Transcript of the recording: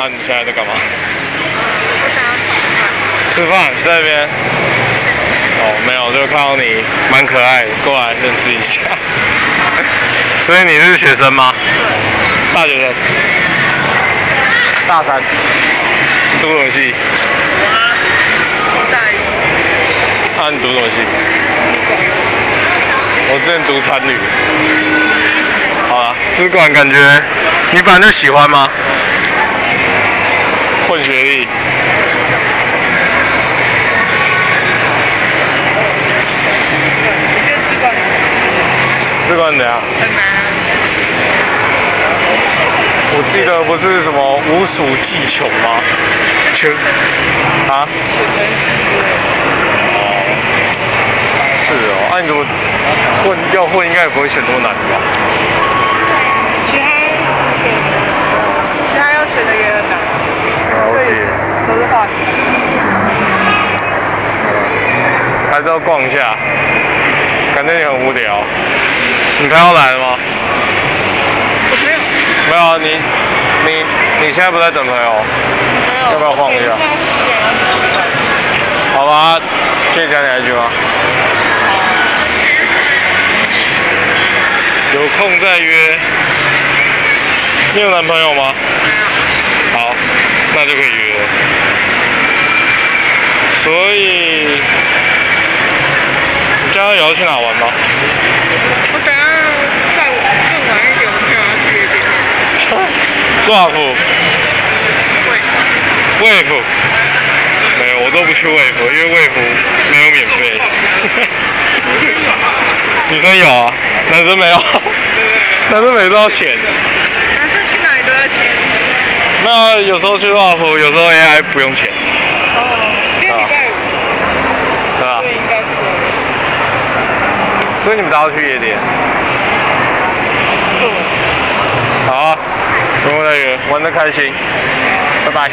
啊，你现在在干嘛？吃饭。吃饭，在那边。哦，没有，就看到你蛮可爱的，过来认识一下。所以你是学生吗？对。大学生。大三。读什么系？我大一。啊，你读什么系？我之前读参旅。好了，资管感觉你本来就喜欢吗？混学历。我觉得资管资管怎样？很难啊。我记得不是什么无鼠技穷吗？全啊？是哦，那、你怎么混要混应该也不会选那么难吧？其他选，其他要选的也很难。了解。都是化学。还是要逛一下，感觉你很无聊。你朋友来了吗？我没有。没有啊，你你你现在不在等朋友？没有。要不要晃一下。好吧，可以加你一句吗？有空再约。你有男朋友吗？没有。好，那就可以约。所以，要去哪玩吗？我等下再更晚一点，我就要去夜店。多少府？会。魏府？没有，我都不去魏府，因为魏府没有免费。女生有啊，男生没有。男生每次都要钱。男生去哪里都要钱。那有时候去华府，有时候 AI 不用钱。哦。今天礼拜五。对吧所以？应该是。所以你们都要去夜店？对。好啊，周末再约，玩的开心，拜拜。